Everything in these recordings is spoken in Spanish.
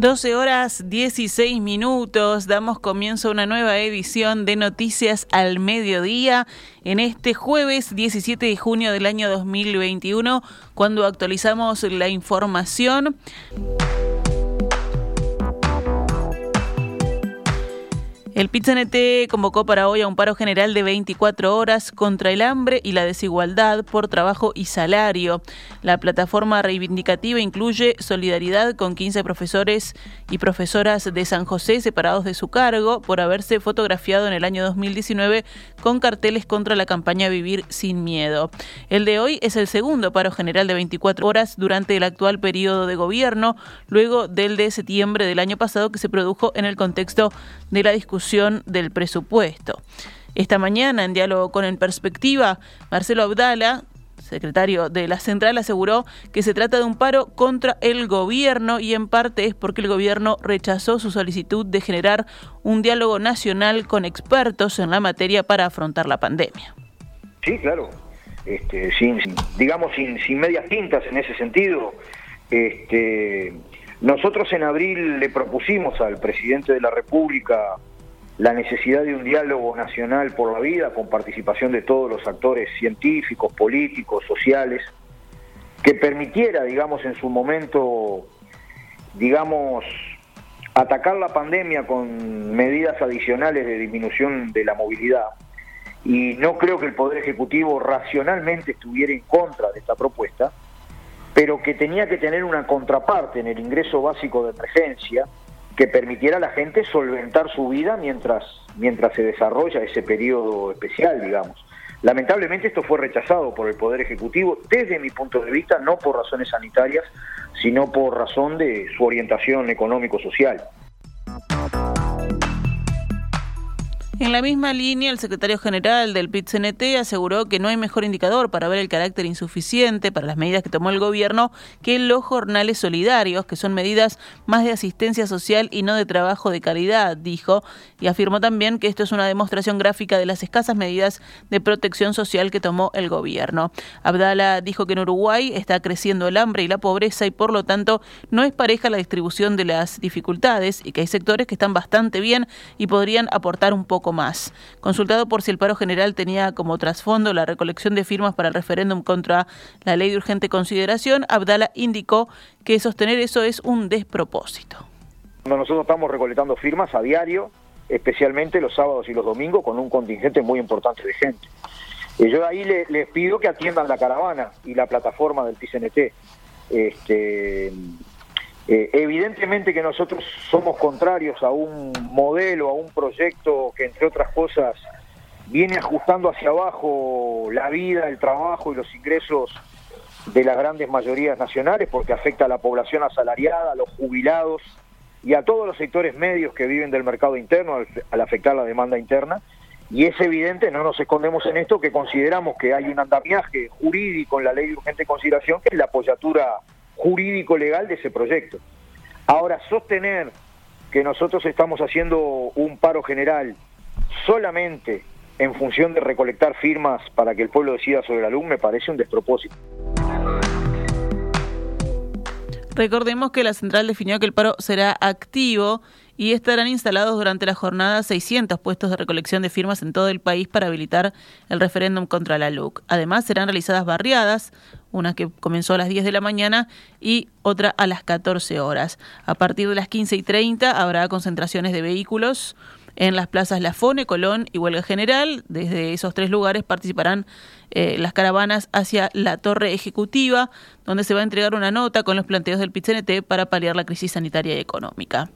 12 horas 16 minutos, damos comienzo a una nueva edición de Noticias al Mediodía en este jueves 17 de junio del año 2021, cuando actualizamos la información. El PITCNT convocó para hoy a un paro general de 24 horas contra el hambre y la desigualdad por trabajo y salario. La plataforma reivindicativa incluye solidaridad con 15 profesores y profesoras de San José separados de su cargo por haberse fotografiado en el año 2019 con carteles contra la campaña Vivir sin Miedo. El de hoy es el segundo paro general de 24 horas durante el actual periodo de gobierno, luego del de septiembre del año pasado que se produjo en el contexto de la discusión del presupuesto. Esta mañana, en diálogo con En Perspectiva, Marcelo Abdala, secretario de la central, aseguró que se trata de un paro contra el gobierno y en parte es porque el gobierno rechazó su solicitud de generar un diálogo nacional con expertos en la materia para afrontar la pandemia. Sí, claro. Este, digamos, sin, sin medias tintas en ese sentido. Este, nosotros en abril le propusimos al presidente de la República la necesidad de un diálogo nacional por la vida con participación de todos los actores científicos, políticos, sociales, que permitiera, digamos, en su momento, digamos, atacar la pandemia con medidas adicionales de disminución de la movilidad. Y no creo que el Poder Ejecutivo racionalmente estuviera en contra de esta propuesta, pero que tenía que tener una contraparte en el ingreso básico de emergencia, que permitiera a la gente solventar su vida mientras, mientras se desarrolla ese periodo especial, digamos. Lamentablemente esto fue rechazado por el Poder Ejecutivo desde mi punto de vista, no por razones sanitarias, sino por razón de su orientación económico-social. En la misma línea, el secretario general del PIT-CNT aseguró que no hay mejor indicador para ver el carácter insuficiente para las medidas que tomó el gobierno que los jornales solidarios, que son medidas más de asistencia social y no de trabajo de calidad, dijo, y afirmó también que esto es una demostración gráfica de las escasas medidas de protección social que tomó el gobierno. Abdala dijo que en Uruguay está creciendo el hambre y la pobreza y por lo tanto no es pareja la distribución de las dificultades y que hay sectores que están bastante bien y podrían aportar un poco más. Consultado por si el paro general tenía como trasfondo la recolección de firmas para el referéndum contra la ley de urgente consideración, Abdala indicó que sostener eso es un despropósito. Nosotros estamos recolectando firmas a diario, especialmente los sábados y los domingos, con un contingente muy importante de gente. Y yo ahí les pido que atiendan la caravana y la plataforma del PCNT. Este, eh, evidentemente que nosotros somos contrarios a un modelo, a un proyecto que entre otras cosas viene ajustando hacia abajo la vida, el trabajo y los ingresos de las grandes mayorías nacionales porque afecta a la población asalariada, a los jubilados y a todos los sectores medios que viven del mercado interno al, afectar la demanda interna. Y es evidente, no nos escondemos en esto, que consideramos que hay un andamiaje jurídico en la ley de urgente consideración que es la apoyatura jurídico-legal de ese proyecto. Ahora, sostener que nosotros estamos haciendo un paro general solamente en función de recolectar firmas para que el pueblo decida sobre la luz me parece un despropósito. Recordemos que la central definió que el paro será activo y estarán instalados durante la jornada 600 puestos de recolección de firmas en todo el país para habilitar el referéndum contra la LUC. Además, serán realizadas barriadas, una que comenzó a las 10 de la mañana y otra a las 14 horas. A partir de las 15 y 30 habrá concentraciones de vehículos en las plazas La Fone, Colón y Huelga General. Desde esos tres lugares participarán eh, las caravanas hacia la Torre Ejecutiva, donde se va a entregar una nota con los planteos del PITCNT para paliar la crisis sanitaria y económica.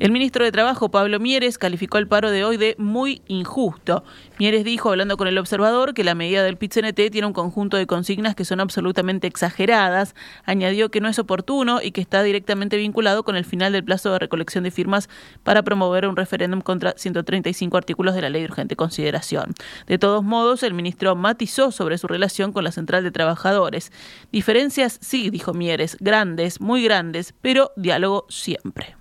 El ministro de Trabajo, Pablo Mieres, calificó el paro de hoy de muy injusto. Mieres dijo, hablando con el observador, que la medida del PIT-CNT tiene un conjunto de consignas que son absolutamente exageradas. Añadió que no es oportuno y que está directamente vinculado con el final del plazo de recolección de firmas para promover un referéndum contra 135 artículos de la ley de urgente consideración. De todos modos, el ministro matizó sobre su relación con la Central de Trabajadores. Diferencias, sí, dijo Mieres, grandes, muy grandes, pero diálogo siempre.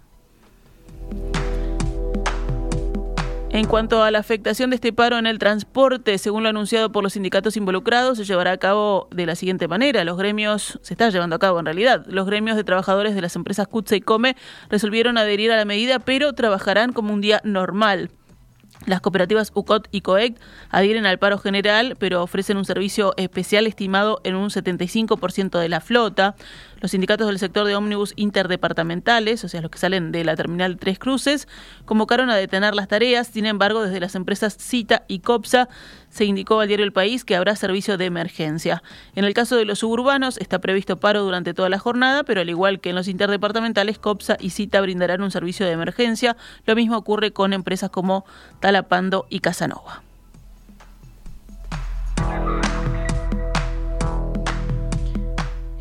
En cuanto a la afectación de este paro en el transporte, según lo anunciado por los sindicatos involucrados, se llevará a cabo de la siguiente manera. Los gremios, se está llevando a cabo en realidad, los gremios de trabajadores de las empresas CUTSE y COME resolvieron adherir a la medida, pero trabajarán como un día normal. Las cooperativas UCOT y COEC adhieren al paro general, pero ofrecen un servicio especial estimado en un 75% de la flota. Los sindicatos del sector de ómnibus interdepartamentales, o sea, los que salen de la terminal Tres Cruces, convocaron a detener las tareas. Sin embargo, desde las empresas Cita y COPSA se indicó al diario El País que habrá servicio de emergencia. En el caso de los suburbanos, está previsto paro durante toda la jornada, pero al igual que en los interdepartamentales, COPSA y Cita brindarán un servicio de emergencia. Lo mismo ocurre con empresas como Talapando y Casanova.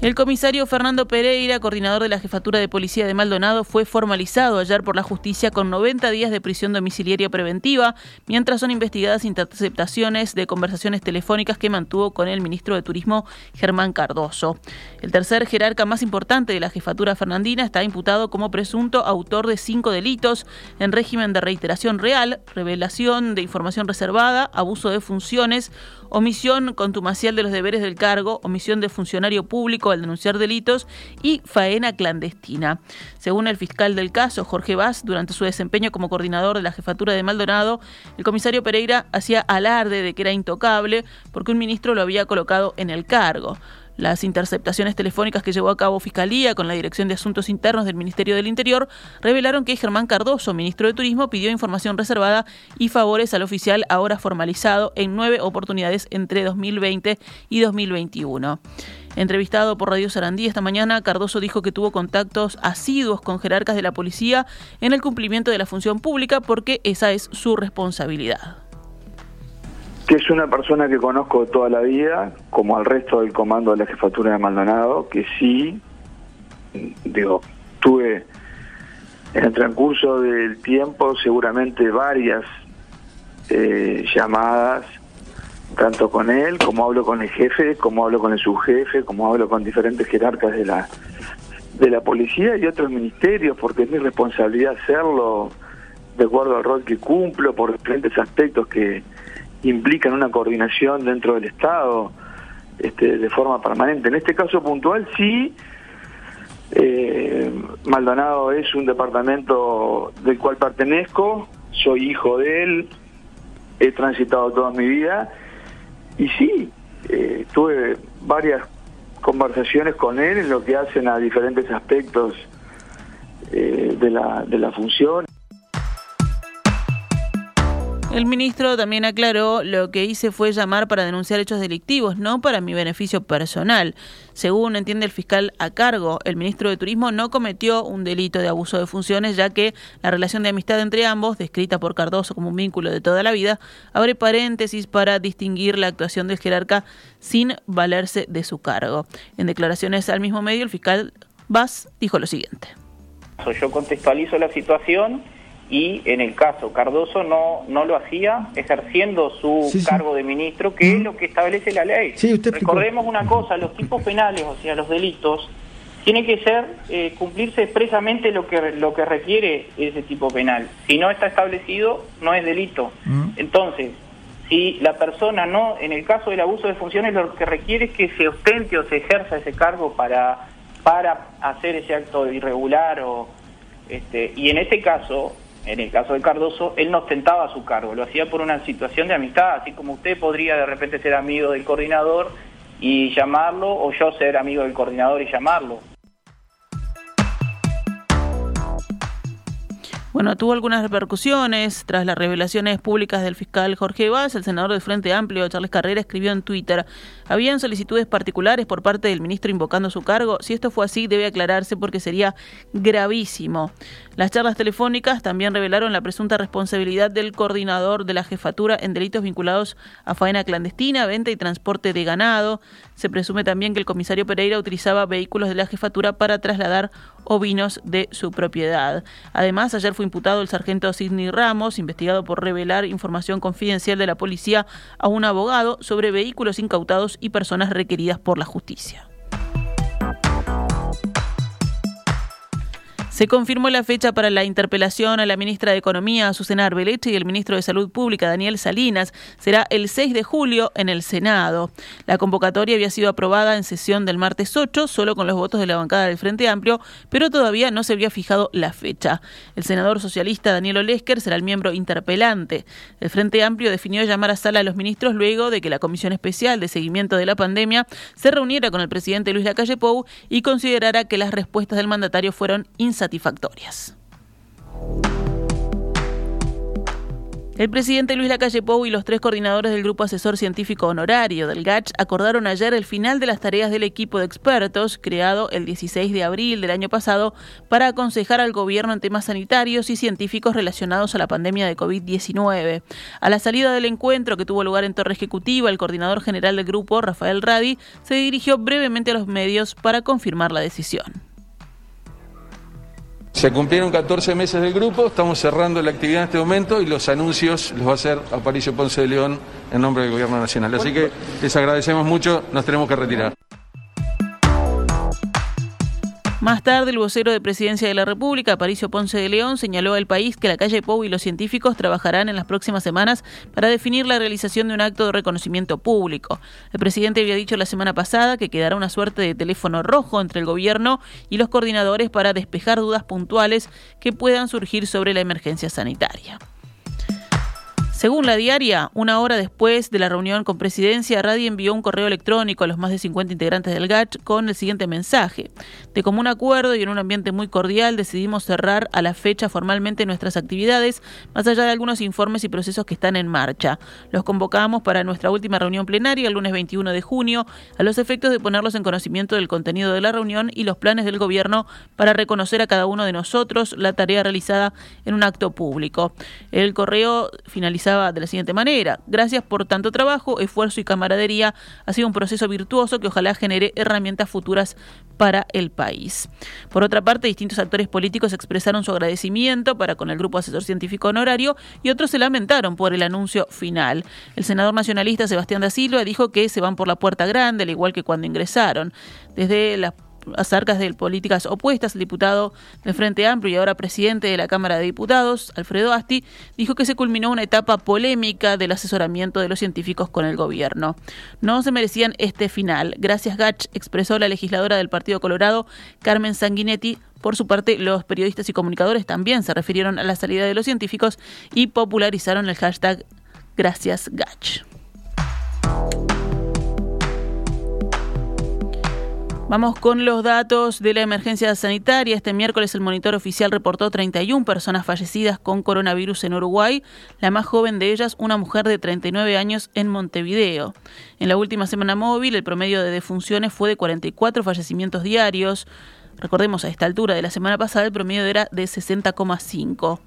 El comisario Fernando Pereira, coordinador de la Jefatura de Policía de Maldonado, fue formalizado ayer por la justicia con 90 días de prisión domiciliaria preventiva, mientras son investigadas interceptaciones de conversaciones telefónicas que mantuvo con el ministro de Turismo Germán Cardoso. El tercer jerarca más importante de la Jefatura Fernandina está imputado como presunto autor de cinco delitos en régimen de reiteración real, revelación de información reservada, abuso de funciones, omisión contumacial de los deberes del cargo, omisión de funcionario público al denunciar delitos y faena clandestina. Según el fiscal del caso, Jorge Vaz, durante su desempeño como coordinador de la jefatura de Maldonado, el comisario Pereira hacía alarde de que era intocable porque un ministro lo había colocado en el cargo. Las interceptaciones telefónicas que llevó a cabo Fiscalía con la Dirección de Asuntos Internos del Ministerio del Interior revelaron que Germán Cardoso, ministro de Turismo, pidió información reservada y favores al oficial ahora formalizado en nueve oportunidades entre 2020 y 2021. Entrevistado por Radio Sarandí esta mañana, Cardoso dijo que tuvo contactos asiduos con jerarcas de la policía en el cumplimiento de la función pública porque esa es su responsabilidad que es una persona que conozco toda la vida, como al resto del comando de la jefatura de Maldonado, que sí, digo, tuve en el transcurso del tiempo seguramente varias eh, llamadas, tanto con él, como hablo con el jefe, como hablo con el subjefe, como hablo con diferentes jerarcas de la de la policía y otros ministerios, porque es mi responsabilidad hacerlo de acuerdo al rol que cumplo, por diferentes aspectos que, implican una coordinación dentro del Estado este, de forma permanente. En este caso puntual sí, eh, Maldonado es un departamento del cual pertenezco, soy hijo de él, he transitado toda mi vida y sí, eh, tuve varias conversaciones con él en lo que hacen a diferentes aspectos eh, de, la, de la función. El ministro también aclaró lo que hice fue llamar para denunciar hechos delictivos, no para mi beneficio personal. Según entiende el fiscal a cargo, el ministro de Turismo no cometió un delito de abuso de funciones, ya que la relación de amistad entre ambos, descrita por Cardoso como un vínculo de toda la vida, abre paréntesis para distinguir la actuación del jerarca sin valerse de su cargo. En declaraciones al mismo medio, el fiscal Vaz dijo lo siguiente. Yo contextualizo la situación y en el caso Cardoso no, no lo hacía ejerciendo su cargo de ministro, que es lo que establece la ley. Recordemos una cosa, los tipos penales, o sea, los delitos, tiene que ser eh, cumplirse expresamente lo que lo que requiere ese tipo penal. Si no está establecido, no es delito. Entonces, si la persona no, en el caso del abuso de funciones, lo que requiere es que se ostente o se ejerza ese cargo para para hacer ese acto irregular o este, y en este caso en el caso de Cardoso, él no ostentaba su cargo, lo hacía por una situación de amistad, así como usted podría de repente ser amigo del coordinador y llamarlo, o yo ser amigo del coordinador y llamarlo. Bueno, tuvo algunas repercusiones tras las revelaciones públicas del fiscal Jorge Vaz. El senador del Frente Amplio, Charles Carrera, escribió en Twitter: ¿Habían solicitudes particulares por parte del ministro invocando su cargo? Si esto fue así, debe aclararse porque sería gravísimo. Las charlas telefónicas también revelaron la presunta responsabilidad del coordinador de la jefatura en delitos vinculados a faena clandestina, venta y transporte de ganado. Se presume también que el comisario Pereira utilizaba vehículos de la jefatura para trasladar ovinos de su propiedad. Además, ayer fue imputado el sargento Sidney Ramos, investigado por revelar información confidencial de la policía a un abogado sobre vehículos incautados y personas requeridas por la justicia. Se confirmó la fecha para la interpelación a la ministra de Economía, Susana Arbeleche, y el ministro de Salud Pública, Daniel Salinas. Será el 6 de julio en el Senado. La convocatoria había sido aprobada en sesión del martes 8, solo con los votos de la bancada del Frente Amplio, pero todavía no se había fijado la fecha. El senador socialista Daniel Olesker será el miembro interpelante. El Frente Amplio definió llamar a sala a los ministros luego de que la Comisión Especial de Seguimiento de la Pandemia se reuniera con el presidente Luis Lacalle Pou y considerara que las respuestas del mandatario fueron insatisfactorias satisfactorias. El presidente Luis Lacalle Pou y los tres coordinadores del Grupo Asesor Científico Honorario del GACH acordaron ayer el final de las tareas del equipo de expertos creado el 16 de abril del año pasado para aconsejar al gobierno en temas sanitarios y científicos relacionados a la pandemia de COVID-19. A la salida del encuentro que tuvo lugar en Torre Ejecutiva, el coordinador general del grupo, Rafael Radi, se dirigió brevemente a los medios para confirmar la decisión. Se cumplieron 14 meses del grupo, estamos cerrando la actividad en este momento y los anuncios los va a hacer Aparicio Ponce de León en nombre del Gobierno Nacional. Así que les agradecemos mucho, nos tenemos que retirar. Más tarde, el vocero de Presidencia de la República, Aparicio Ponce de León, señaló al país que la calle Pou y los científicos trabajarán en las próximas semanas para definir la realización de un acto de reconocimiento público. El presidente había dicho la semana pasada que quedará una suerte de teléfono rojo entre el gobierno y los coordinadores para despejar dudas puntuales que puedan surgir sobre la emergencia sanitaria. Según la diaria, una hora después de la reunión con presidencia, Radi envió un correo electrónico a los más de 50 integrantes del GACH con el siguiente mensaje. De común acuerdo y en un ambiente muy cordial decidimos cerrar a la fecha formalmente nuestras actividades, más allá de algunos informes y procesos que están en marcha. Los convocamos para nuestra última reunión plenaria el lunes 21 de junio, a los efectos de ponerlos en conocimiento del contenido de la reunión y los planes del gobierno para reconocer a cada uno de nosotros la tarea realizada en un acto público. El correo finalizó de la siguiente manera. Gracias por tanto trabajo, esfuerzo y camaradería. Ha sido un proceso virtuoso que ojalá genere herramientas futuras para el país. Por otra parte, distintos actores políticos expresaron su agradecimiento para con el Grupo Asesor Científico Honorario y otros se lamentaron por el anuncio final. El senador nacionalista Sebastián da Silva dijo que se van por la puerta grande, al igual que cuando ingresaron. Desde las acerca de políticas opuestas, el diputado del Frente Amplio y ahora presidente de la Cámara de Diputados, Alfredo Asti, dijo que se culminó una etapa polémica del asesoramiento de los científicos con el gobierno. No se merecían este final. Gracias, Gach, expresó la legisladora del Partido Colorado, Carmen Sanguinetti, por su parte, los periodistas y comunicadores también se refirieron a la salida de los científicos y popularizaron el hashtag Gracias Gach. Vamos con los datos de la emergencia sanitaria. Este miércoles el monitor oficial reportó 31 personas fallecidas con coronavirus en Uruguay, la más joven de ellas una mujer de 39 años en Montevideo. En la última semana móvil el promedio de defunciones fue de 44 fallecimientos diarios. Recordemos, a esta altura de la semana pasada el promedio era de 60,5.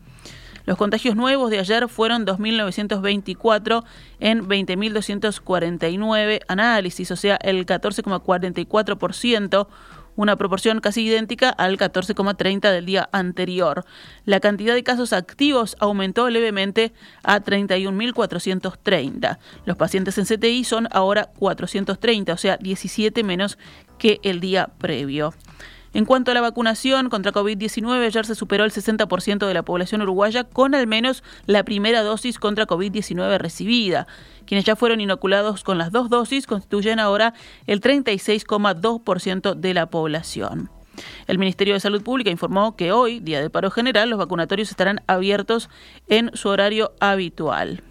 Los contagios nuevos de ayer fueron 2.924 en 20.249 análisis, o sea, el 14,44% una proporción casi idéntica al 14,30 del día anterior. La cantidad de casos activos aumentó levemente a 31.430. Los pacientes en CTI son ahora 430, o sea, 17 menos que el día previo. En cuanto a la vacunación contra COVID-19, ayer se superó el 60% de la población uruguaya con al menos la primera dosis contra COVID-19 recibida. Quienes ya fueron inoculados con las dos dosis constituyen ahora el 36,2% de la población. El Ministerio de Salud Pública informó que hoy, día de paro general, los vacunatorios estarán abiertos en su horario habitual.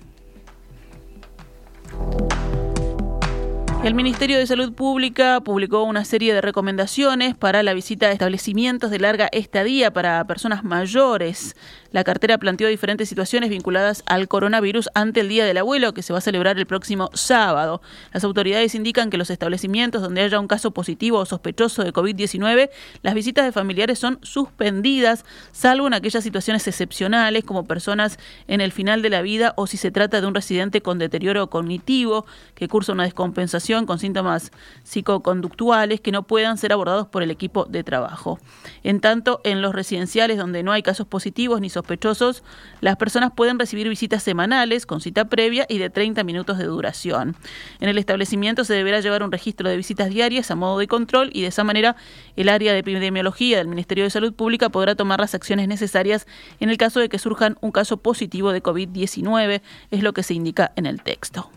El Ministerio de Salud Pública publicó una serie de recomendaciones para la visita a establecimientos de larga estadía para personas mayores. La cartera planteó diferentes situaciones vinculadas al coronavirus ante el Día del Abuelo, que se va a celebrar el próximo sábado. Las autoridades indican que los establecimientos donde haya un caso positivo o sospechoso de COVID-19, las visitas de familiares son suspendidas, salvo en aquellas situaciones excepcionales como personas en el final de la vida o si se trata de un residente con deterioro cognitivo que cursa una descompensación con síntomas psicoconductuales que no puedan ser abordados por el equipo de trabajo. En tanto, en los residenciales donde no hay casos positivos ni sospechosos, las personas pueden recibir visitas semanales con cita previa y de 30 minutos de duración. En el establecimiento se deberá llevar un registro de visitas diarias a modo de control y de esa manera el área de epidemiología del Ministerio de Salud Pública podrá tomar las acciones necesarias en el caso de que surjan un caso positivo de COVID-19, es lo que se indica en el texto.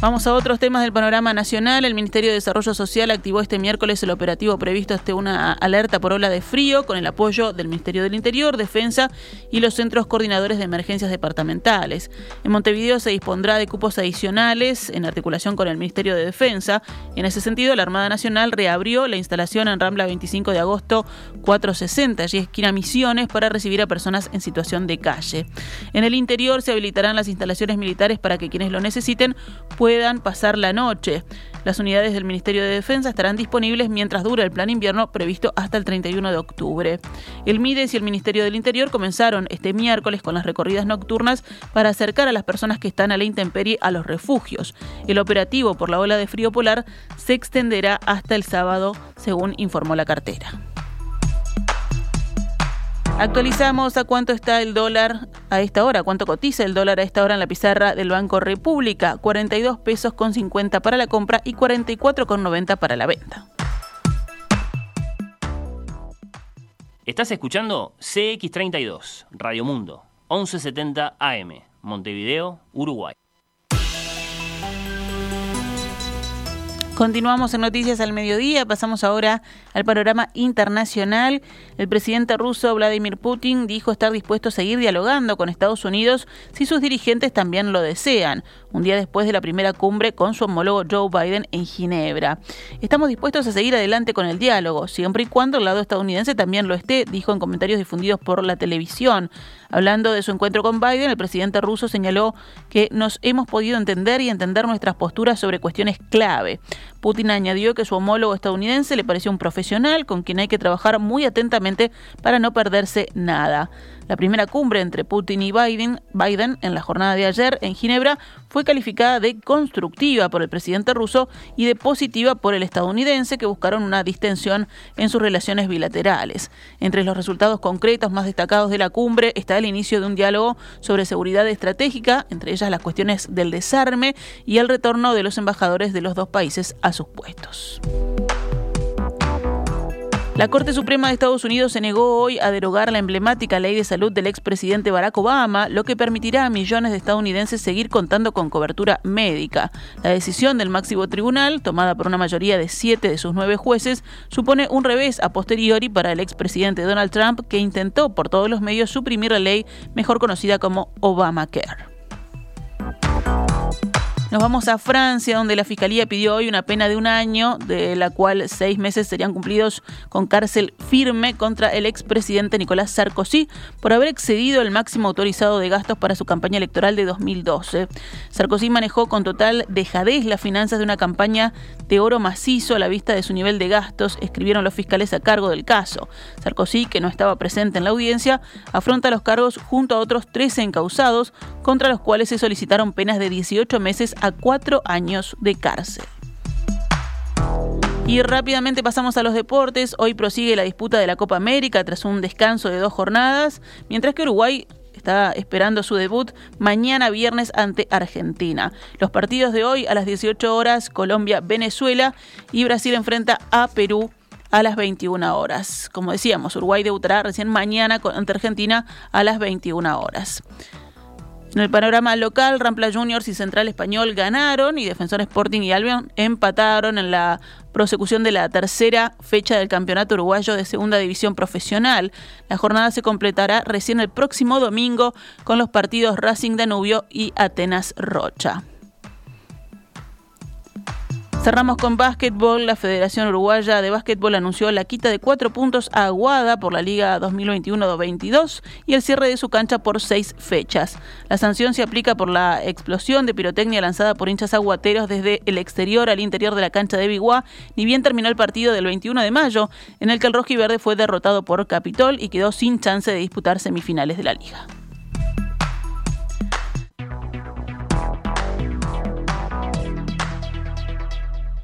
Vamos a otros temas del panorama nacional. El Ministerio de Desarrollo Social activó este miércoles el operativo previsto hasta una alerta por ola de frío con el apoyo del Ministerio del Interior, Defensa y los centros coordinadores de emergencias departamentales. En Montevideo se dispondrá de cupos adicionales en articulación con el Ministerio de Defensa. En ese sentido, la Armada Nacional reabrió la instalación en Rambla 25 de agosto 460 y esquina Misiones para recibir a personas en situación de calle. En el interior se habilitarán las instalaciones militares para que quienes lo necesiten puedan puedan pasar la noche. Las unidades del Ministerio de Defensa estarán disponibles mientras dura el plan invierno previsto hasta el 31 de octubre. El MIDES y el Ministerio del Interior comenzaron este miércoles con las recorridas nocturnas para acercar a las personas que están a la intemperie a los refugios. El operativo por la ola de frío polar se extenderá hasta el sábado, según informó la cartera. Actualizamos a cuánto está el dólar a esta hora, cuánto cotiza el dólar a esta hora en la pizarra del Banco República, 42 pesos con 50 para la compra y 44 con 90 para la venta. Estás escuchando CX32, Radio Mundo, 1170 AM, Montevideo, Uruguay. Continuamos en Noticias al Mediodía, pasamos ahora al panorama internacional. El presidente ruso Vladimir Putin dijo estar dispuesto a seguir dialogando con Estados Unidos si sus dirigentes también lo desean, un día después de la primera cumbre con su homólogo Joe Biden en Ginebra. Estamos dispuestos a seguir adelante con el diálogo, siempre y cuando el lado estadounidense también lo esté, dijo en comentarios difundidos por la televisión. Hablando de su encuentro con Biden, el presidente ruso señaló que nos hemos podido entender y entender nuestras posturas sobre cuestiones clave. Putin añadió que su homólogo estadounidense le pareció un profesional con quien hay que trabajar muy atentamente para no perderse nada. La primera cumbre entre Putin y Biden, Biden en la jornada de ayer en Ginebra fue calificada de constructiva por el presidente ruso y de positiva por el estadounidense que buscaron una distensión en sus relaciones bilaterales. Entre los resultados concretos más destacados de la cumbre está el inicio de un diálogo sobre seguridad estratégica, entre ellas las cuestiones del desarme y el retorno de los embajadores de los dos países a sus puestos. La Corte Suprema de Estados Unidos se negó hoy a derogar la emblemática ley de salud del expresidente Barack Obama, lo que permitirá a millones de estadounidenses seguir contando con cobertura médica. La decisión del máximo tribunal, tomada por una mayoría de siete de sus nueve jueces, supone un revés a posteriori para el expresidente Donald Trump, que intentó por todos los medios suprimir la ley mejor conocida como Obamacare. Nos vamos a Francia, donde la Fiscalía pidió hoy una pena de un año, de la cual seis meses serían cumplidos con cárcel firme contra el expresidente Nicolás Sarkozy por haber excedido el máximo autorizado de gastos para su campaña electoral de 2012. Sarkozy manejó con total dejadez las finanzas de una campaña de oro macizo a la vista de su nivel de gastos, escribieron los fiscales a cargo del caso. Sarkozy, que no estaba presente en la audiencia, afronta los cargos junto a otros 13 encausados, contra los cuales se solicitaron penas de 18 meses a cuatro años de cárcel. Y rápidamente pasamos a los deportes. Hoy prosigue la disputa de la Copa América tras un descanso de dos jornadas, mientras que Uruguay está esperando su debut mañana viernes ante Argentina. Los partidos de hoy a las 18 horas, Colombia-Venezuela y Brasil enfrenta a Perú a las 21 horas. Como decíamos, Uruguay debutará recién mañana ante Argentina a las 21 horas. En el panorama local, Rampla Juniors y Central Español ganaron y Defensor Sporting y Albion empataron en la prosecución de la tercera fecha del Campeonato Uruguayo de Segunda División Profesional. La jornada se completará recién el próximo domingo con los partidos Racing Danubio y Atenas Rocha. Cerramos con básquetbol. La Federación Uruguaya de Básquetbol anunció la quita de cuatro puntos a Aguada por la Liga 2021-22 y el cierre de su cancha por seis fechas. La sanción se aplica por la explosión de pirotecnia lanzada por hinchas aguateros desde el exterior al interior de la cancha de Biguá, ni bien terminó el partido del 21 de mayo, en el que el verde fue derrotado por Capitol y quedó sin chance de disputar semifinales de la liga.